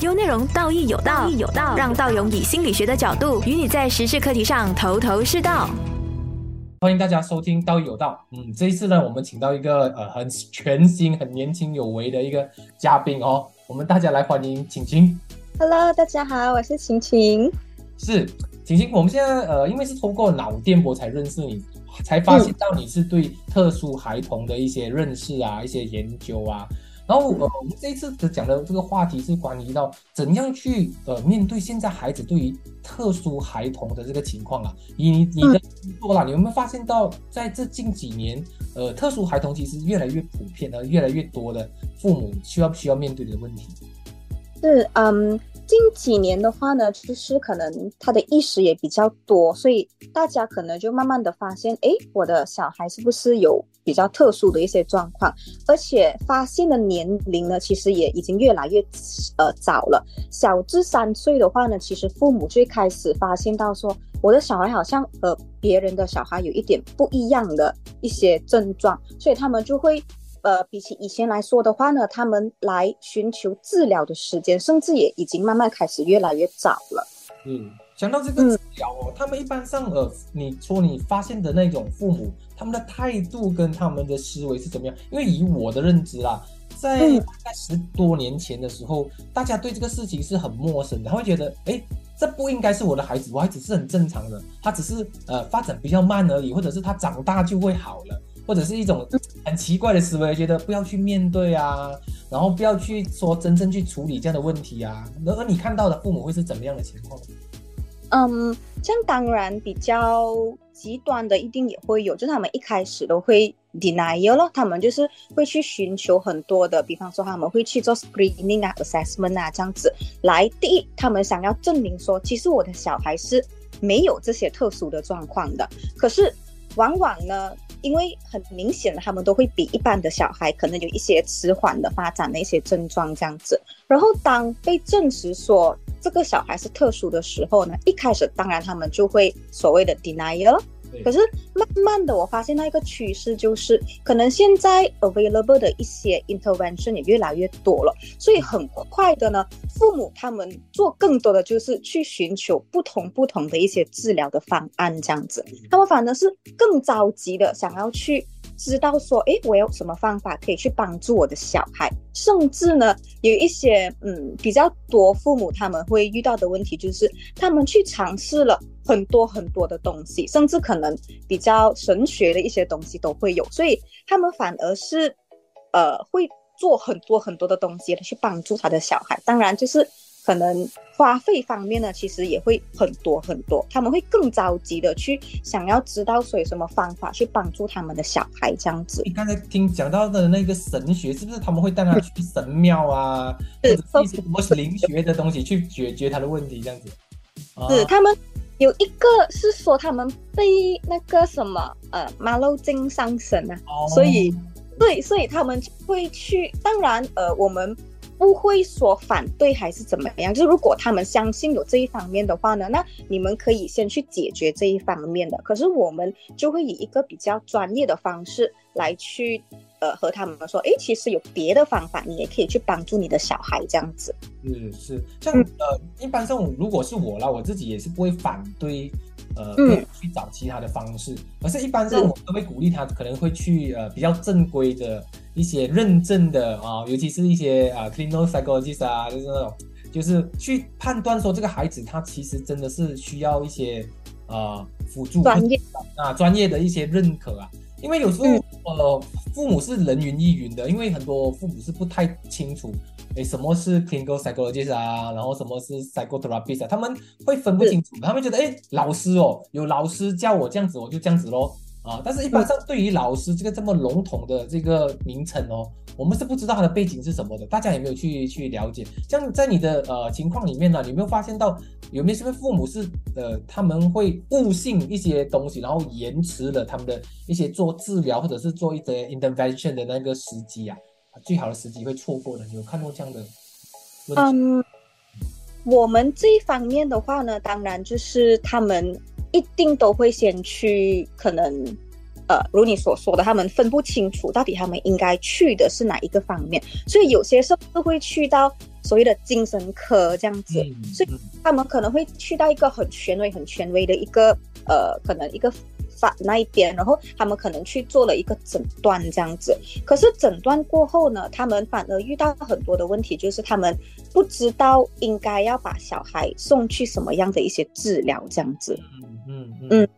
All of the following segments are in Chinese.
优内容道义有道，义有道，让道勇以心理学的角度与你在时事课题上头头是道。欢迎大家收听《道义有道》。嗯，这一次呢，我们请到一个呃很全新、很年轻有为的一个嘉宾哦。我们大家来欢迎晴晴。Hello，大家好，我是晴晴。是晴晴，我们现在呃，因为是通过脑电波才认识你，才发现到你是对特殊孩童的一些认识啊，一些研究啊。然后呃，我们这一次的讲的这个话题是关于到怎样去呃面对现在孩子对于特殊孩童的这个情况啊。以你你的工作啦，你有没有发现到在这近几年，呃，特殊孩童其实越来越普遍，而，越来越多的父母需要需要面对的问题。是，嗯，近几年的话呢，就是可能他的意识也比较多，所以大家可能就慢慢的发现，诶，我的小孩是不是有比较特殊的一些状况？而且发现的年龄呢，其实也已经越来越呃早了。小至三岁的话呢，其实父母最开始发现到说，我的小孩好像和别人的小孩有一点不一样的一些症状，所以他们就会。呃，比起以前来说的话呢，他们来寻求治疗的时间，甚至也已经慢慢开始越来越早了。嗯，讲到这个治疗哦，他们一般上呃，你说你发现的那种父母，他们的态度跟他们的思维是怎么样？因为以我的认知啦，在大概十多年前的时候，大家对这个事情是很陌生的，他会觉得，哎，这不应该是我的孩子，我孩子是很正常的，他只是呃发展比较慢而已，或者是他长大就会好了。或者是一种很奇怪的思维，觉得不要去面对啊，然后不要去说真正去处理这样的问题啊。而你看到的父母会是怎么样的情况？嗯，这样当然比较极端的一定也会有，就是他们一开始都会 denial 了，他们就是会去寻求很多的，比方说他们会去做 screening 啊、assessment 啊这样子来。第一，他们想要证明说，其实我的小孩是没有这些特殊的状况的。可是往往呢，因为很明显的，他们都会比一般的小孩可能有一些迟缓的发展的一些症状这样子。然后当被证实说这个小孩是特殊的时候呢，一开始当然他们就会所谓的 denial。可是慢慢的，我发现那一个趋势就是，可能现在 available 的一些 intervention 也越来越多了，所以很快的呢，父母他们做更多的就是去寻求不同不同的一些治疗的方案，这样子，他们反而是更着急的想要去知道说，诶，我有什么方法可以去帮助我的小孩，甚至呢，有一些嗯比较多父母他们会遇到的问题就是，他们去尝试了。很多很多的东西，甚至可能比较神学的一些东西都会有，所以他们反而是，呃，会做很多很多的东西去帮助他的小孩。当然，就是可能花费方面呢，其实也会很多很多。他们会更着急的去想要知道所以什么方法去帮助他们的小孩这样子。你刚才听讲到的那个神学，是不是他们会带他去神庙啊，或者是什么灵学的东西去解决他的问题这样子？是他们。有一个是说他们被那个什么呃马路精上身啊，哦、所以对，所以他们会去。当然呃，我们不会说反对还是怎么样，就是如果他们相信有这一方面的话呢，那你们可以先去解决这一方面的。可是我们就会以一个比较专业的方式来去呃和他们说，哎，其实有别的方法，你也可以去帮助你的小孩这样子。是是，像呃，一般上如果是我啦，我自己也是不会反对，呃，嗯、去找其他的方式，而是一般上我都会鼓励他，可能会去呃比较正规的一些认证的啊，尤其是一些啊 clinical psychologist 啊，就是那种，就是去判断说这个孩子他其实真的是需要一些呃辅助专业。啊专业的一些认可啊。因为有时候，嗯、呃，父母是人云亦云的，因为很多父母是不太清楚，诶，什么是 clinical psychologist 啊，然后什么是 psychotherapist 啊，他们会分不清楚，他们觉得，诶，老师哦，有老师叫我这样子，我就这样子咯。啊，但是一般上对于老师这个这么笼统的这个名称哦，我们是不知道他的背景是什么的，大家有没有去去了解？像在你的呃情况里面呢，有没有发现到有没有是不是父母是呃他们会误信一些东西，然后延迟了他们的一些做治疗或者是做一些 intervention 的那个时机啊，最好的时机会错过的，有看过这样的问题？嗯，我们这一方面的话呢，当然就是他们。一定都会先去，可能，呃，如你所说的，他们分不清楚到底他们应该去的是哪一个方面，所以有些时候会去到所谓的精神科这样子，嗯所以嗯他们可能会去到一个很权威、很权威的一个呃，可能一个法那一边，然后他们可能去做了一个诊断这样子。可是诊断过后呢，他们反而遇到很多的问题，就是他们不知道应该要把小孩送去什么样的一些治疗这样子。嗯嗯嗯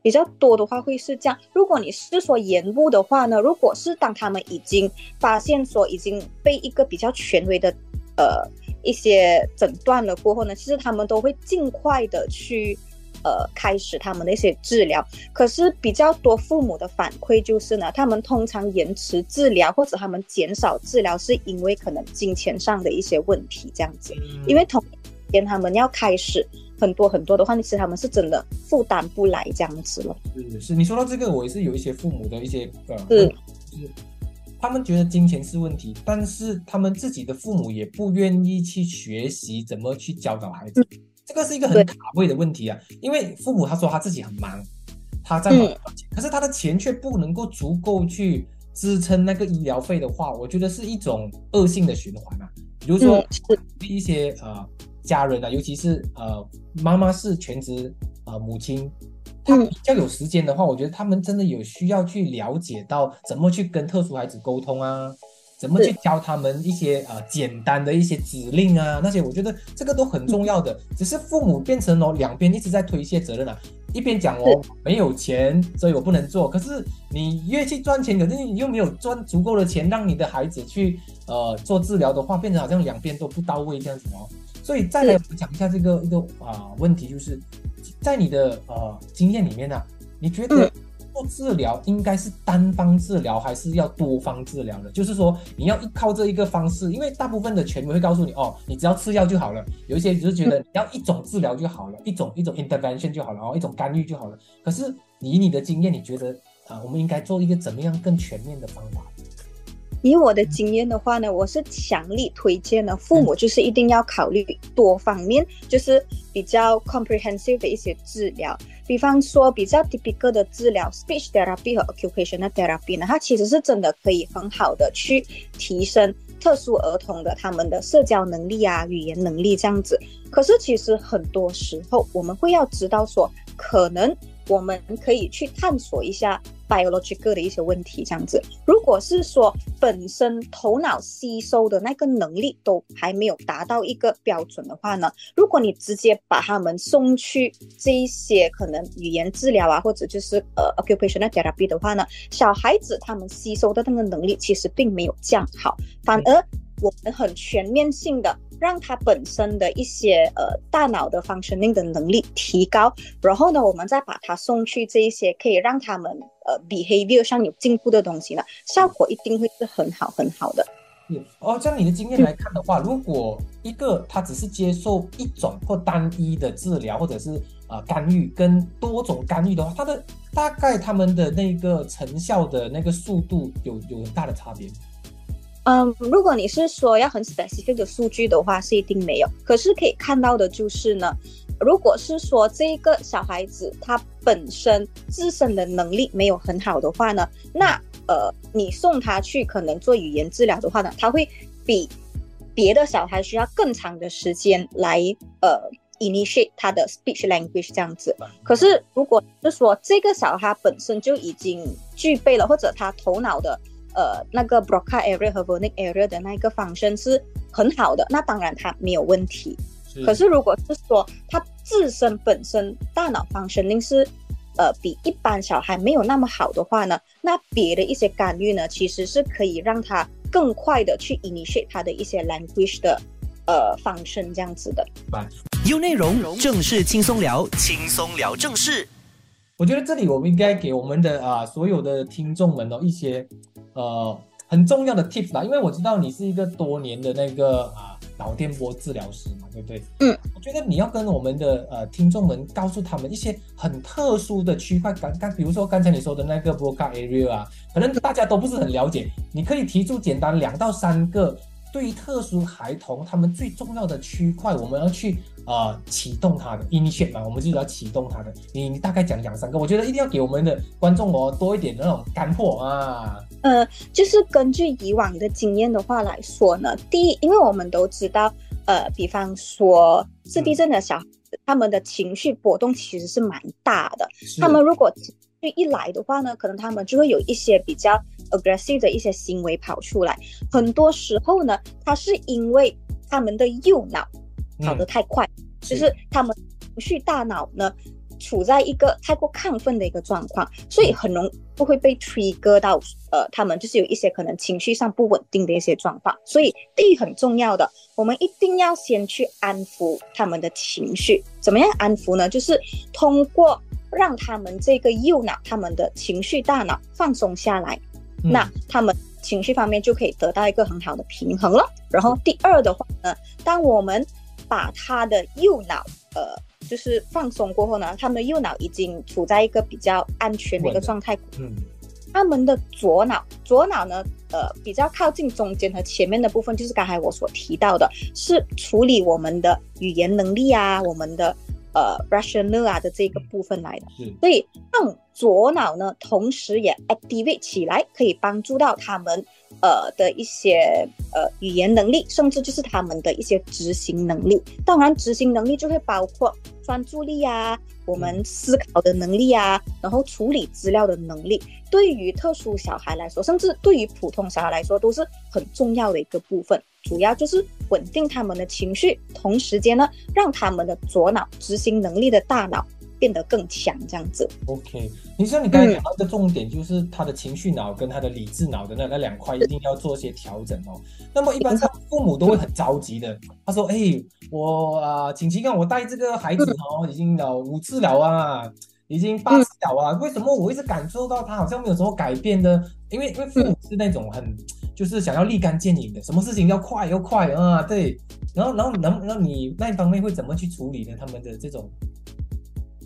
比较多的话会是这样。如果你是说延误的话呢，如果是当他们已经发现说已经被一个比较权威的呃一些诊断了过后呢，其实他们都会尽快的去呃开始他们的一些治疗。可是比较多父母的反馈就是呢，他们通常延迟治疗或者他们减少治疗，是因为可能金钱上的一些问题这样子。因为同跟他们要开始很多很多的话，其实他们是真的负担不来这样子了。是是，你说到这个，我也是有一些父母的一些呃是他们觉得金钱是问题，但是他们自己的父母也不愿意去学习怎么去教导孩子，这个是一个很卡位的问题啊。因为父母他说他自己很忙，他在忙可是他的钱却不能够足够去支撑那个医疗费的话，我觉得是一种恶性的循环啊。比如说嗯，一些呃家人啊，尤其是呃妈妈是全职呃母亲，她嗯比较有时间的话，我觉得他们真的有需要去了解到怎么去跟特殊孩子沟通啊，怎么去教他们一些呃简单的一些指令啊，那些我觉得这个都很重要的。只是父母变成哦两边一直在推卸责任啊，一边讲哦没有钱，所以我不能做，可是你越去赚钱，可是你又没有赚足够的钱让你的孩子去呃做治疗的话，变成好像两边都不到位这样子哦。所以再来讲一下这个一个啊、问题，就是在你的呃经验里面呢、啊，你觉得嗯做治疗应该是单方治疗，还是要多方治疗的？就是说你要依靠这一个方式，因为大部分的权威会告诉你哦，你只要吃药就好了。有一些只是觉得你要一种治疗就好了，一种一种 intervention 就好了，哦，一种干预就好了。可是以你的经验，你觉得啊、我们应该做一个怎么样更全面的方法？以我的经验的话呢，我是强力推荐的，父母就是一定要考虑多方面，就是比较 comprehensive 的一些治疗。比方说比较 typical 的治疗，speech therapy 和 occupational therapy 呢，它其实是真的可以很好的去提升特殊儿童的他们的社交能力啊、语言能力这样子。可是其实很多时候我们会要知道说，可能我们可以去探索一下 biological 的一些问题这样子。如果是说本身头脑吸收的那个能力都还没有达到一个标准的话呢，如果你直接把他们送去这一些可能语言治疗啊，或者就是呃 occupational therapy 的话呢，小孩子他们吸收的那个能力其实并没有降好，反而我们很全面性的让他本身的一些呃大脑的 functioning 的能力提高，然后呢，我们再把他送去这一些可以让他们呃 behavior 上有进步的东西呢，效果一定会是很好很好的。嗯哦，像你的经验来看的话，如果一个他只是接受一种或单一的治疗，或者是呃干预，跟多种干预的话，他的大概他们的那个成效的那个速度有有很大的差别。嗯，如果你是说要很 specific 的数据的话，是一定没有。可是可以看到的就是呢，如果是说这个小孩子他本身自身的能力没有很好的话呢，那呃，你送他去可能做语言治疗的话呢，他会比别的小孩需要更长的时间来呃 initiate 他的 speech language 这样子。可是如果是说这个小孩本身就已经具备了，或者他头脑的呃那个 Broca area 和 Wernicke area 的那一个 function 是很好的，那当然它没有问题。可是如果是说它自身本身大脑 functioning 是呃比一般小孩没有那么好的话呢，那别的一些干预呢，其实是可以让他更快的去 initiate 他的一些 language 的呃 function 这样子的。有内容，正式轻松聊，轻松聊正事。我觉得这里我们应该给我们的啊、所有的听众们哦一些呃很重要的 tips 啦，因为我知道你是一个多年的那个啊、脑电波治疗师嘛，对不对？嗯，我觉得你要跟我们的呃听众们告诉他们一些很特殊的区块，刚刚比如说刚才你说的那个 Broca area 啊，可能大家都不是很了解，你可以提出简单两到三个对于特殊孩童他们最重要的区块，我们要去呃启动它的 initiate 嘛，我们就是要启动它的。你你大概讲两三个，我觉得一定要给我们的观众哦多一点那种干货啊。呃，就是根据以往的经验的话来说呢，第一，因为我们都知道，呃，比方说自闭症的小孩子，他们的情绪波动其实是蛮大的。他们如果一来的话呢，可能他们就会有一些比较 aggressive 的一些行为跑出来。很多时候呢，它是因为他们的右脑跑得太快，就是他们情绪大脑呢处在一个太过亢奋的一个状况，所以很容易就会被 trigger 到，呃，他们就是有一些可能情绪上不稳定的一些状况。所以第一很重要的，我们一定要先去安抚他们的情绪。怎么样安抚呢？就是通过让他们这个右脑，他们的情绪大脑放松下来，嗯。那他们情绪方面就可以得到一个很好的平衡了。然后第二的话呢，当我们把他的右脑呃就是放松过后呢，他们的右脑已经处在一个比较安全的一个状态，嗯。他们的左脑，左脑呢，呃，比较靠近中间和前面的部分，就是刚才我所提到的，是处理我们的语言能力啊，我们的呃 rational 啊的这个部分来的。所以让左脑呢，同时也 activate 起来，可以帮助到他们呃的一些呃语言能力，甚至就是他们的一些执行能力。当然，执行能力就会包括专注力啊，我们思考的能力啊，然后处理资料的能力。对于特殊小孩来说，甚至对于普通小孩来说，都是很重要的一个部分。主要就是稳定他们的情绪，同时间呢，让他们的左脑执行能力的大脑变得更强，这样子。OK，你像你刚才讲到一个重点，就是他的情绪脑跟他的理智脑的那那两块一定要做一些调整哦。那么一般上父母都会很着急的，他说：“哎，我啊，请请看我带这个孩子哦，已经了五次了啊，已经八次了啊，为什么我一直感受到他好像没有什么改变呢？因为因为父母是那种很就是想要立竿见影的，什么事情要快要快啊，对。然后然后能那你那一方面会怎么去处理呢？他们的这种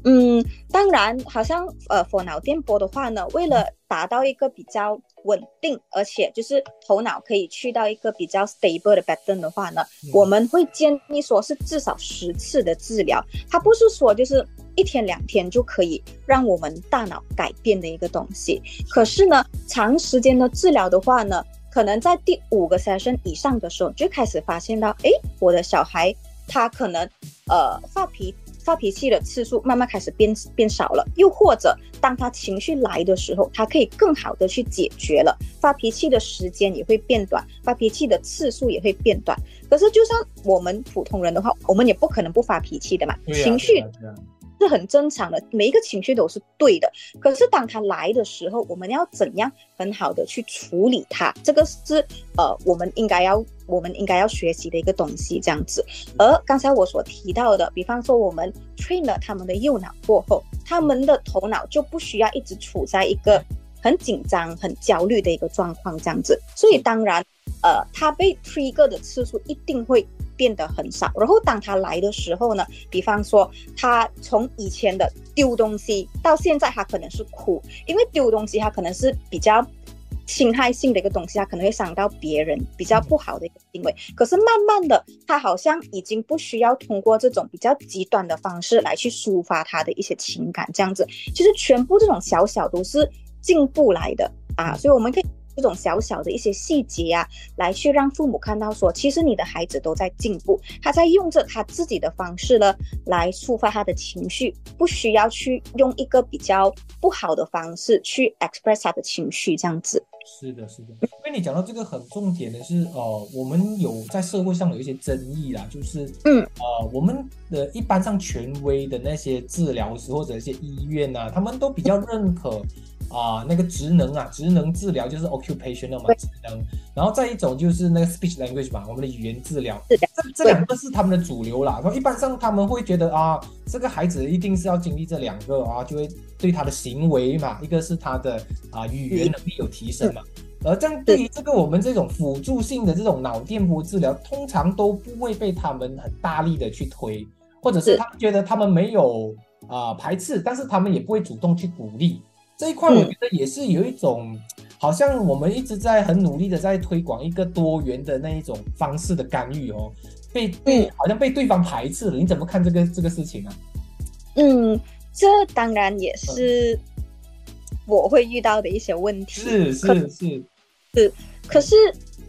嗯，当然，好像呃，佛脑电波的话呢，为了达到一个比较稳定，而且就是头脑可以去到一个比较 stable 的 pattern 的话呢，嗯我们会建议说是至少十次的治疗，它不是说就是一天两天就可以让我们大脑改变的一个东西。可是呢，长时间的治疗的话呢，可能在第五个 session 以上的时候，就开始发现到，诶，我的小孩他可能呃发脾发脾气的次数慢慢开始变变少了，又或者当他情绪来的时候，他可以更好的去解决了，发脾气的时间也会变短，发脾气的次数也会变短。可是就算我们普通人的话，我们也不可能不发脾气的嘛，啊情绪是很正常的，每一个情绪都是对的。可是当它来的时候，我们要怎样很好的去处理它？这个是呃，我们应该要我们应该要学习的一个东西，这样子。而刚才我所提到的，比方说我们 train 了他们的右脑过后，他们的头脑就不需要一直处在一个很紧张、很焦虑的一个状况，这样子。所以当然，呃，他被 trigger 的次数一定会变得很少。然后当他来的时候呢，比方说他从以前的丢东西到现在，他可能是哭，因为丢东西他可能是比较。侵害性的一个东西，他可能会伤到别人，比较不好的一个行为。可是慢慢的，他好像已经不需要通过这种比较极端的方式来去抒发他的一些情感，这样子，其实全部这种小小都是进步来的啊，所以我们可以这种小小的一些细节啊，来去让父母看到说，其实你的孩子都在进步，他在用着他自己的方式呢来抒发他的情绪，不需要去用一个比较不好的方式去 express 他的情绪，这样子。是的，是的，因为你讲到这个很重点的是，呃，我们有在社会上有一些争议啦，就是，嗯，呃，我们的一般上权威的那些治疗师或者一些医院啊，他们都比较认可啊、那个职能啊，职能治疗就是 occupational 嘛，职能，然后再一种就是那个 speech language 嘛，我们的语言治疗，这这两个是他们的主流啦。然后一般上他们会觉得啊，这个孩子一定是要经历这两个啊，就会对他的行为嘛，一个是他的啊语言能力有提升嘛。而这样对于这个我们这种辅助性的这种脑电波治疗，通常都不会被他们很大力的去推，或者是是他们觉得他们没有啊、排斥，但是他们也不会主动去鼓励。这一块我嗯觉得也是有一种，好像我们一直在很努力的在推广一个多元的那一种方式的干预哦，被被好像被对方排斥了。你怎么看这个这个事情啊？嗯，这当然也是我会遇到的一些问题。是是是，是，可是，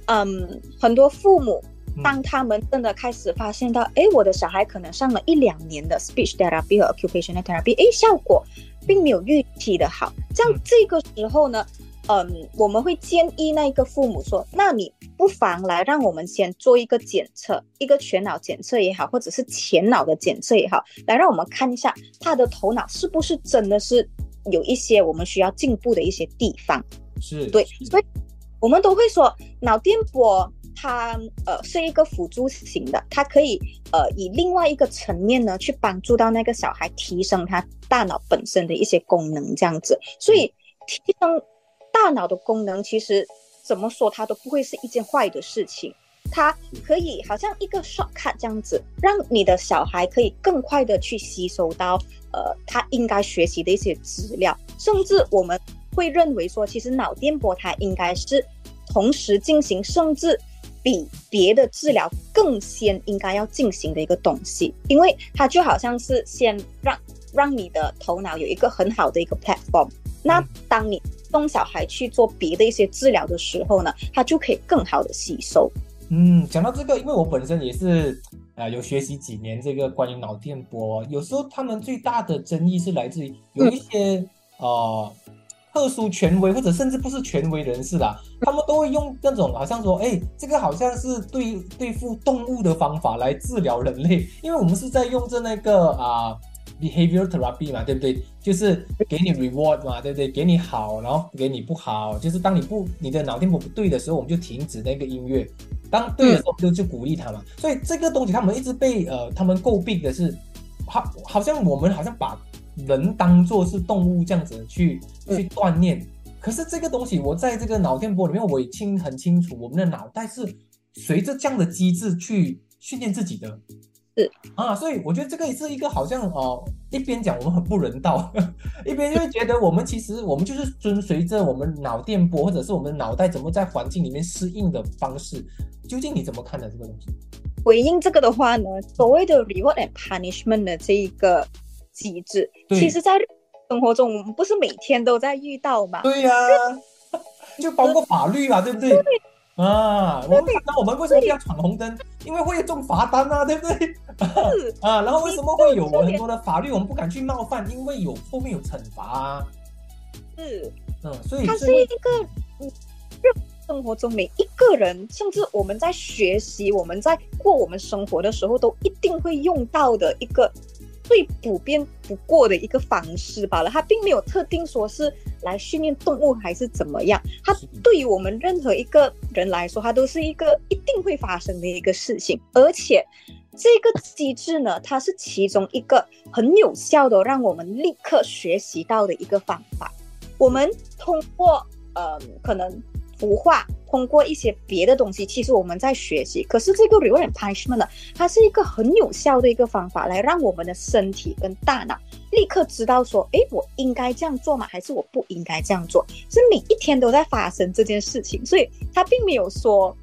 嗯，很多父母嗯当他们真的开始发现到，哎，我的小孩可能上了一两年的 speech therapy 和 occupational therapy，哎，效果并没有预期的好。这样嗯这个时候呢，嗯，我们会建议那个父母说，那你不妨来让我们先做一个检测，一个全脑检测也好，或者是前脑的检测也好，来让我们看一下他的头脑是不是真的是有一些我们需要进步的一些地方。是，对，所以我们都会说脑电波它呃是一个辅助型的，它可以呃以另外一个层面呢去帮助到那个小孩提升他大脑本身的一些功能，这样子。所以提升大脑的功能，其实怎么说它都不会是一件坏的事情。它可以好像一个 shortcut 这样子，让你的小孩可以更快的去吸收到呃他应该学习的一些资料，甚至我们会认为说，其实脑电波它应该是同时进行，甚至比别的治疗更先应该要进行的一个东西，因为它就好像是先让让你的头脑有一个很好的一个 platform。那嗯当你送小孩去做别的一些治疗的时候呢，他就可以更好的吸收。嗯，讲到这个，因为我本身也是呃有学习几年这个关于脑电波，有时候他们最大的争议是来自于有一些、呃特殊权威或者甚至不是权威人士啦，他们都会用那种好像说，哎，这个好像是对对付动物的方法来治疗人类，因为我们是在用着那个啊。behavior therapy 嘛，对不对？就是给你 reward 嘛，对不对？给你好，然后给你不好，就是当你不你的脑电波不对的时候，我们就停止那个音乐；当对的时候，就就鼓励他嘛。所以这个东西他们一直被呃他们诟病的是，好好像我们好像把人当做是动物这样子去嗯去锻炼。可是这个东西，我在这个脑电波里面，我也清很清楚，我们的脑袋是随着这样的机制去训练自己的。是啊，所以我觉得这个也是一个好像哦、一边讲我们很不人道，一边就会觉得我们其实我们就是遵随着我们脑电波或者是我们脑袋怎么在环境里面适应的方式。究竟你怎么看的？这个东西？回应这个的话呢，所谓的 reward and punishment 的这一个机制，对其实在生活中我们不是每天都在遇到嘛？对呀、就包括法律嘛，对不对？啊，我们那我们为什么要闯红灯？因为会中罚单啊，对不对？是 啊，然后为什么会有这个很多的法律我们不敢去冒犯？因为有后面有惩罚啊。是，嗯，所以它是一个嗯，日生活中每一个人，甚至我们在学习、我们在过我们生活的时候，都一定会用到的一个最普遍不过的一个方式罢了。它并没有特定说是来训练动物还是怎么样，它对于我们任何一个人来说，它都是一个一定会发生的一个事情，而且。这个机制呢，它是其中一个很有效的让我们立刻学习到的一个方法。我们通过呃，可能图画，通过一些别的东西，其实我们在学习。可是这个 reward punishment 呢，它是一个很有效的一个方法，来让我们的身体跟大脑立刻知道说，诶，我应该这样做吗？还是我不应该这样做？是每一天都在发生这件事情，所以它并没有说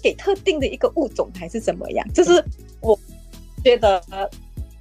给特定的一个物种还是怎么样，就是我觉得。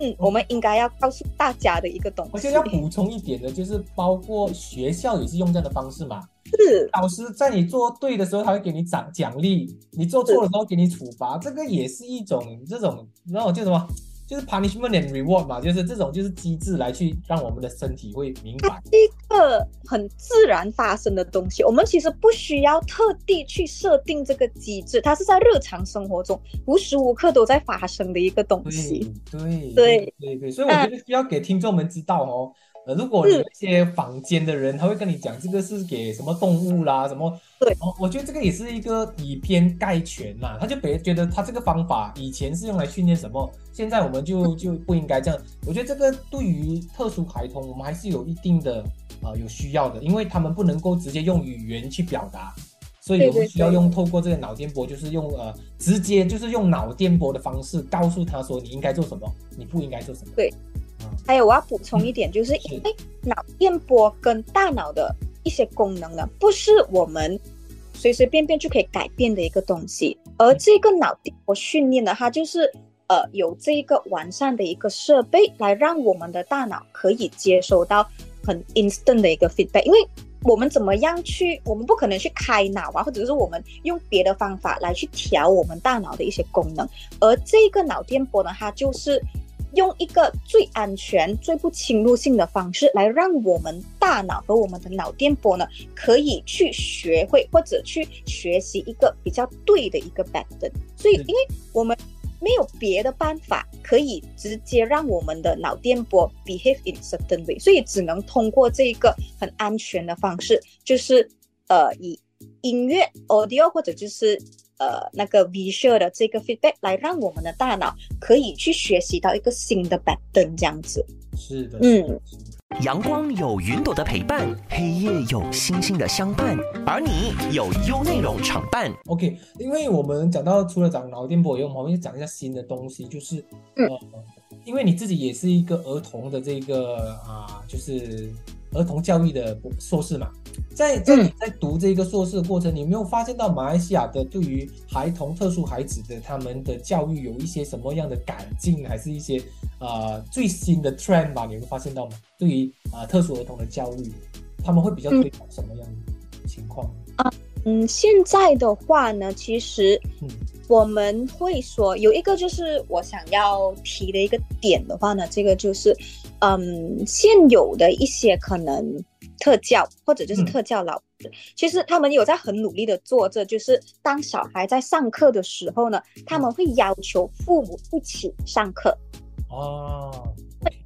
嗯，我们应该要告诉大家的一个东西。我觉得要补充一点的，就是包括学校也是用这样的方式嘛。是老师在你做对的时候，他会给你奖奖励；你做错的时候给你处罚，这个也是一种这种，然后就什么，就是 punishment and reward 嘛，就是这种就是机制来去让我们的身体会明白。是一个很自然发生的东西，我们其实不需要特地去设定这个机制，它是在日常生活中无时无刻都在发生的一个东西。对对对对，所以我觉得需要给听众们知道哦。呃，如果有一些坊间的人，他会跟你讲这个是给什么动物啦，什么，对哦，我觉得这个也是一个以偏概全啦。他就别觉得他这个方法以前是用来训练什么，现在我们就 就不应该这样。我觉得这个对于特殊孩童，我们还是有一定的呃有需要的，因为他们不能够直接用语言去表达。所以我们需要用透过这个脑电波，就是用呃直接就是用脑电波的方式告诉他说你应该做什么，你不应该做什么。对还有我要补充一点，就是是因为脑电波跟大脑的一些功能呢，不是我们随随便便就可以改变的一个东西，而这个脑电波训练呢，它就是呃有这一个完善的一个设备，来让我们的大脑可以接收到很 instant 的一个 feedback，因为我们怎么样去，我们不可能去开脑啊，或者是我们用别的方法来去调我们大脑的一些功能，而这个脑电波呢，它就是用一个最安全、最不侵入性的方式来让我们大脑和我们的脑电波呢，可以去学会或者去学习一个比较对的一个 pattern。所以，因为我们没有别的办法可以直接让我们的脑电波 behave in certain way，所以只能通过这一个很安全的方式，就是呃以音乐 audio 或者就是呃那个 visual 的这个 feedback 来让我们的大脑可以去学习到一个新的 pattern 这样子。是的，嗯。阳光有云朵的陪伴，黑夜有星星的相伴，而你有优内容常伴。OK，因为我们讲到除了讲脑电波以外，我们会讲一下新的东西，就是呃，因为你自己也是一个儿童的这个啊，就是儿童教育的硕士嘛，在在你在读这个硕士的过程，你有没有发现到马来西亚的对于孩童、特殊孩子的他们的教育有一些什么样的改进，还是一些？啊，最新的 trend 吧，你会发现到吗？对于啊特殊儿童的教育，他们会比较推崇什么样的情况啊？嗯，现在的话呢，其实我们会说有一个就是我想要提的一个点的话呢，这个就是嗯，现有的一些可能特教或者就是特教老师，其实他们有在很努力的做着，就是当小孩在上课的时候呢，他们会要求父母一起上课。哦，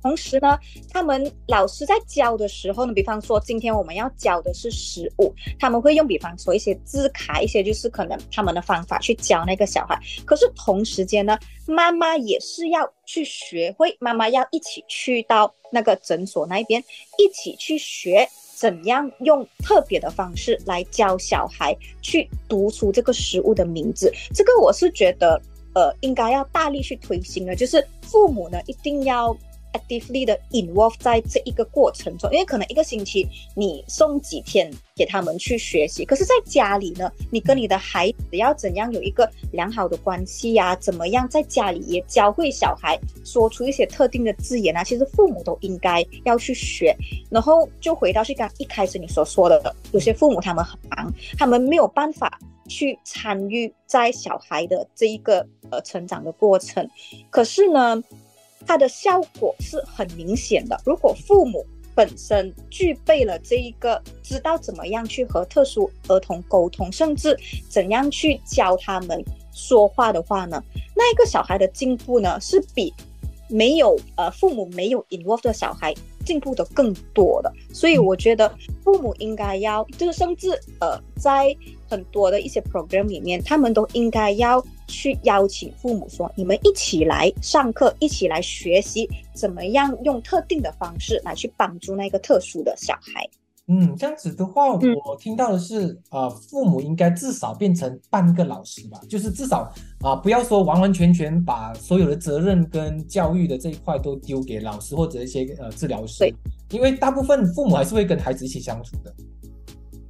同时呢，他们老师在教的时候呢，比方说今天我们要教的是食物，他们会用比方说一些字卡，一些就是可能他们的方法去教那个小孩。可是同时间呢，妈妈也是要去学会，妈妈要一起去到那个诊所那边，一起去学怎样用特别的方式来教小孩去读出这个食物的名字。这个我是觉得。呃，应该要大力去推行的，就是父母呢一定要 actively 的 involve 在这一个过程中，因为可能一个星期你送几天给他们去学习，可是在家里呢，你跟你的孩子要怎样有一个良好的关系呀？怎么样在家里也教会小孩说出一些特定的字眼啊？其实父母都应该要去学。然后就回到去刚一开始你所说的，有些父母他们很忙，他们没有办法。去参与在小孩的这一个呃成长的过程，可是呢，它的效果是很明显的。如果父母本身具备了这一个知道怎么样去和特殊儿童沟通，甚至怎样去教他们说话的话呢，那一个小孩的进步呢，是比没有呃父母没有 involve 的小孩进步的更多的。所以我觉得父母应该要，就是甚至呃在。很多的一些 program 里面，他们都应该要去邀请父母说：“你们一起来上课，一起来学习，怎么样用特定的方式来去帮助那个特殊的小孩。”嗯，这样子的话，我听到的是，啊，父母应该至少变成半个老师吧，就是至少啊，不要说完完全全把所有的责任跟教育的这一块都丢给老师或者一些呃治疗师，因为大部分父母还是会跟孩子一起相处的。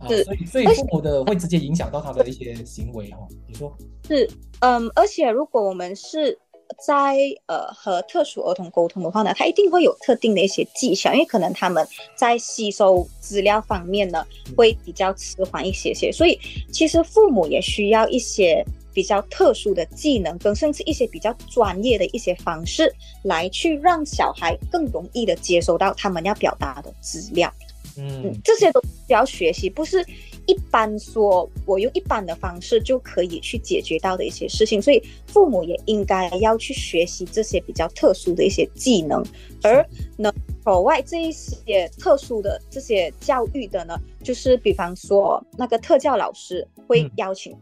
是，所以所以父母的会直接影响到他的一些行为哈。你说是，嗯，而且如果我们是在呃和特殊儿童沟通的话呢，他一定会有特定的一些技巧，因为可能他们在吸收资料方面呢会比较迟缓一些些，所以其实父母也需要一些比较特殊的技能，跟甚至一些比较专业的一些方式来去让小孩更容易的接收到他们要表达的资料。嗯，这些都需要学习，不是一般说我用一般的方式就可以去解决到的一些事情，所以父母也应该要去学习这些比较特殊的一些技能，而能额外这一些特殊的这些教育的呢，就是比方说那个特教老师会邀请。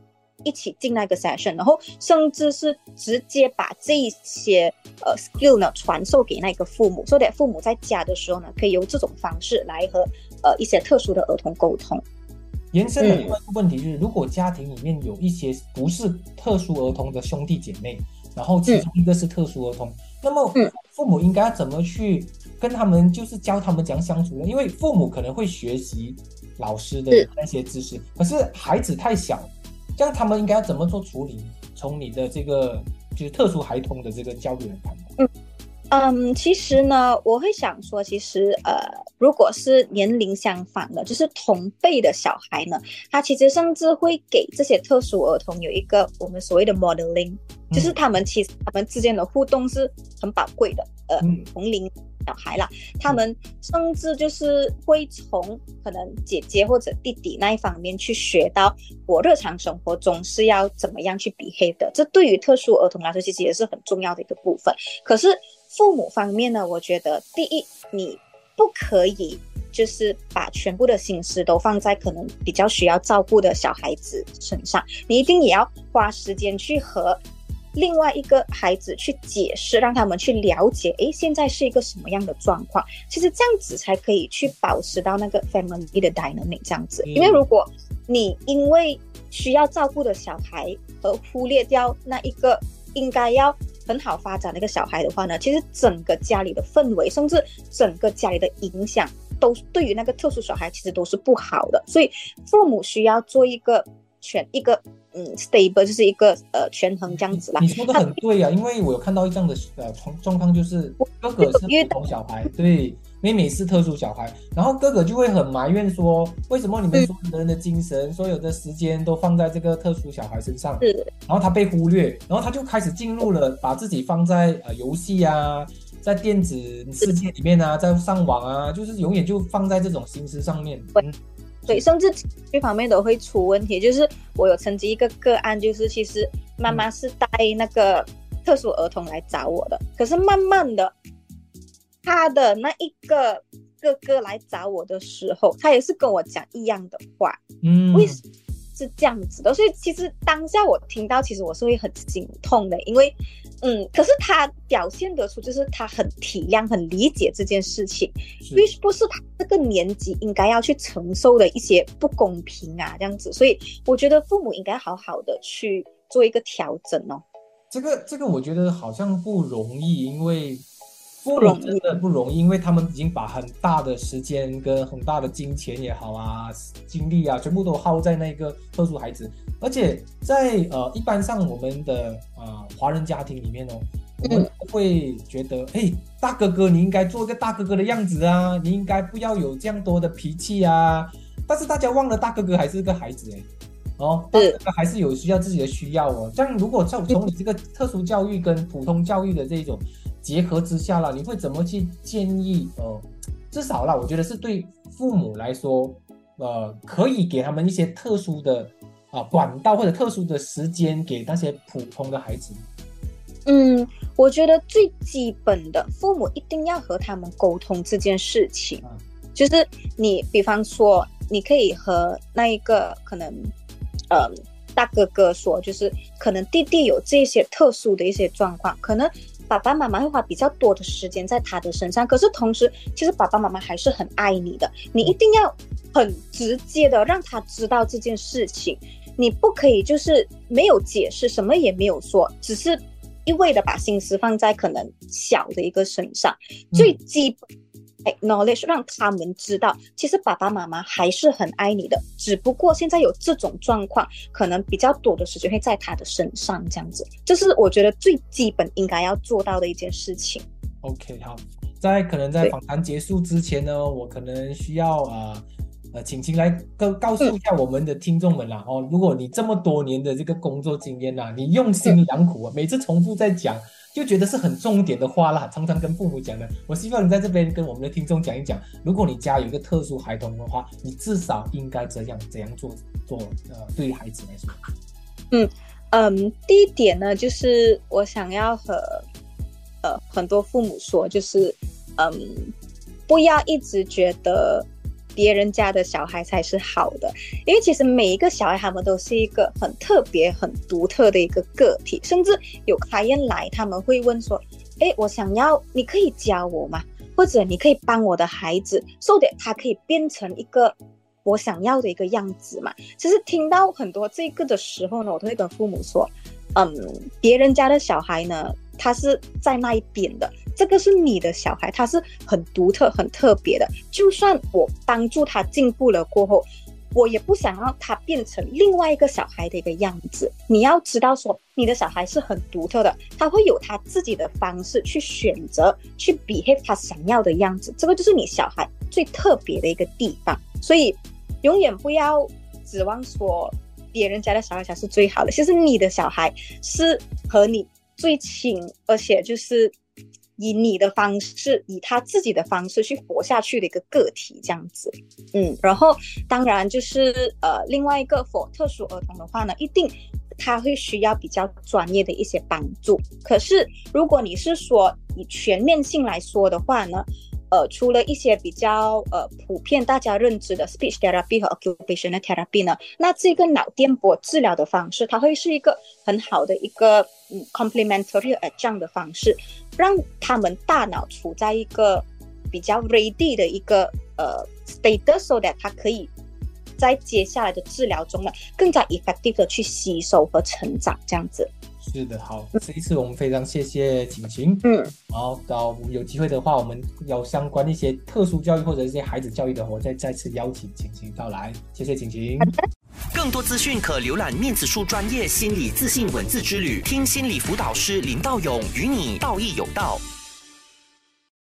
一起进那个 session，然后甚至是直接把这一些呃 skill 呢传授给那个父母，所以父母在家的时候呢，可以由这种方式来和呃一些特殊的儿童沟通。延伸的另外一个问题就是，如果家庭里面有一些不是特殊儿童的兄弟姐妹，然后其中一个是特殊儿童，那么父母应该怎么去跟他们，就是教他们怎样相处呢？因为父母可能会学习老师的那些知识，可是孩子太小。这样他们应该要怎么做处理？从你的这个就是特殊孩童的这个教育来看，嗯，其实呢，我会想说，其实呃，如果是年龄相仿的，就是同辈的小孩呢，他其实甚至会给这些特殊儿童有一个我们所谓的 modeling，就是他们其实他们之间的互动是很宝贵的。呃，同龄小孩啦，他们甚至就是会从可能姐姐或者弟弟那一方面去学到我日常生活中是要怎么样去 behave 的。这对于特殊儿童来说，其实也是很重要的一个部分。可是父母方面呢，我觉得第一，你不可以就是把全部的心思都放在可能比较需要照顾的小孩子身上，你一定也要花时间去和。另外一个孩子去解释，让他们去了解，诶，现在是一个什么样的状况？其实这样子才可以去保持到那个 family 的 dynamic 这样子。因为如果你因为需要照顾的小孩而忽略掉那一个应该要很好发展的一个小孩的话呢，其实整个家里的氛围，甚至整个家里的影响，都对于那个特殊小孩其实都是不好的。所以父母需要做一个全一个。嗯，stable 就是一个呃权衡这样子啦。你说的很对啊，因为我有看到这样的呃状状况，就是哥哥是普通小孩，对，妹妹是特殊小孩，然后哥哥就会很埋怨说，为什么你们所有的人的精神、所有的时间都放在这个特殊小孩身上，是，然后他被忽略，然后他就开始进入了把自己放在呃游戏啊，在电子世界里面啊，在上网啊，就是永远就放在这种心思上面。对，甚至这方面都会出问题。就是我有曾经一个个案，就是其实妈妈是带那个特殊儿童来找我的，可是慢慢的，他的那一个哥哥来找我的时候，他也是跟我讲一样的话。嗯，为什么是这样子的？所以其实当下我听到，其实我是会很心痛的，因为。嗯，可是他表现得出，就是他很体谅、很理解这件事情，因为不是他这个年纪应该要去承受的一些不公平啊，这样子，所以我觉得父母应该好好的去做一个调整哦。这个这个，我觉得好像不容易，因为。不容易，真的不容易，因为他们已经把很大的时间跟很大的金钱也好啊，精力啊，全部都耗在那个特殊孩子。而且在呃，一般上我们的呃华人家庭里面哦，我们会觉得，哎，大哥哥你应该做一个大哥哥的样子啊，你应该不要有这样多的脾气啊。但是大家忘了，大哥哥还是个孩子哎，哦，大哥哥还是有需要自己的需要哦。这样如果从从你这个特殊教育跟普通教育的这种。结合之下了，你会怎么去建议？呃，至少啦，我觉得是对父母来说，呃，可以给他们一些特殊的啊管道或者特殊的时间给那些普通的孩子。嗯，我觉得最基本的，父母一定要和他们沟通这件事情。就是你，比方说，你可以和那一个可能，呃，大哥哥说，就是可能弟弟有这些特殊的一些状况，可能。爸爸妈妈会花比较多的时间在他的身上，可是同时，其实爸爸妈妈还是很爱你的。你一定要很直接的让他知道这件事情，你不可以就是没有解释，什么也没有说，只是一味的把心思放在可能小的一个身上，最基本。Acknowledge 让他们知道，其实爸爸妈妈还是很爱你的，只不过现在有这种状况，可能比较多的时间会在他的身上，这样子，这是我觉得最基本应该要做到的一件事情。OK，好，在可能在访谈结束之前呢，我可能需要啊呃，请请来告告诉一下我们的听众们啦哦，如果你这么多年的这个工作经验呐，你用心良苦啊，每次重复在讲。就觉得是很重点的话啦，常常跟父母讲的。我希望你在这边跟我们的听众讲一讲，如果你家有一个特殊孩童的话，你至少应该怎样怎样做做呃，对于孩子来说。嗯嗯，第一点呢，就是我想要和呃很多父母说，就是嗯，不要一直觉得。别人家的小孩才是好的，因为其实每一个小孩他们都是一个很特别、很独特的一个个体，甚至有客人来，他们会问说：“哎，我想要，你可以教我吗？或者你可以帮我的孩子，说的他可以变成一个我想要的一个样子嘛？”其实听到很多这个的时候呢，我都会跟父母说：“嗯，别人家的小孩呢，他是在那一边的。”这个是你的小孩，他是很独特、很特别的。就算我帮助他进步了过后，我也不想让他变成另外一个小孩的一个样子。你要知道，说你的小孩是很独特的，他会有他自己的方式去选择、去 behave 他想要的样子。这个就是你小孩最特别的一个地方。所以永远不要指望说别人家的小孩才是最好的，其实你的小孩是和你最亲，而且就是以你的方式，以他自己的方式去活下去的一个个体，这样子。嗯，然后当然就是呃，另外一个否特殊儿童的话呢，一定他会需要比较专业的一些帮助。可是如果你是说以全面性来说的话呢？呃，除了一些比较呃普遍大家认知的 speech therapy 和 occupational therapy 呢，那这个脑电波治疗的方式，它会是一个很好的一个嗯 complementary 这样的方式，让他们大脑处在一个比较 ready 的一个呃 state，so that 它可以在接下来的治疗中呢，更加 effective 的去吸收和成长这样子。是的，好，这一次我们非常谢谢晴晴，嗯，然后到我们有机会的话，我们有相关一些特殊教育或者一些孩子教育的，我再再次邀请晴晴到来，谢谢晴晴。更多资讯可浏览面子书专业心理自信文字之旅，听心理辅导师林道勇与你道义有道。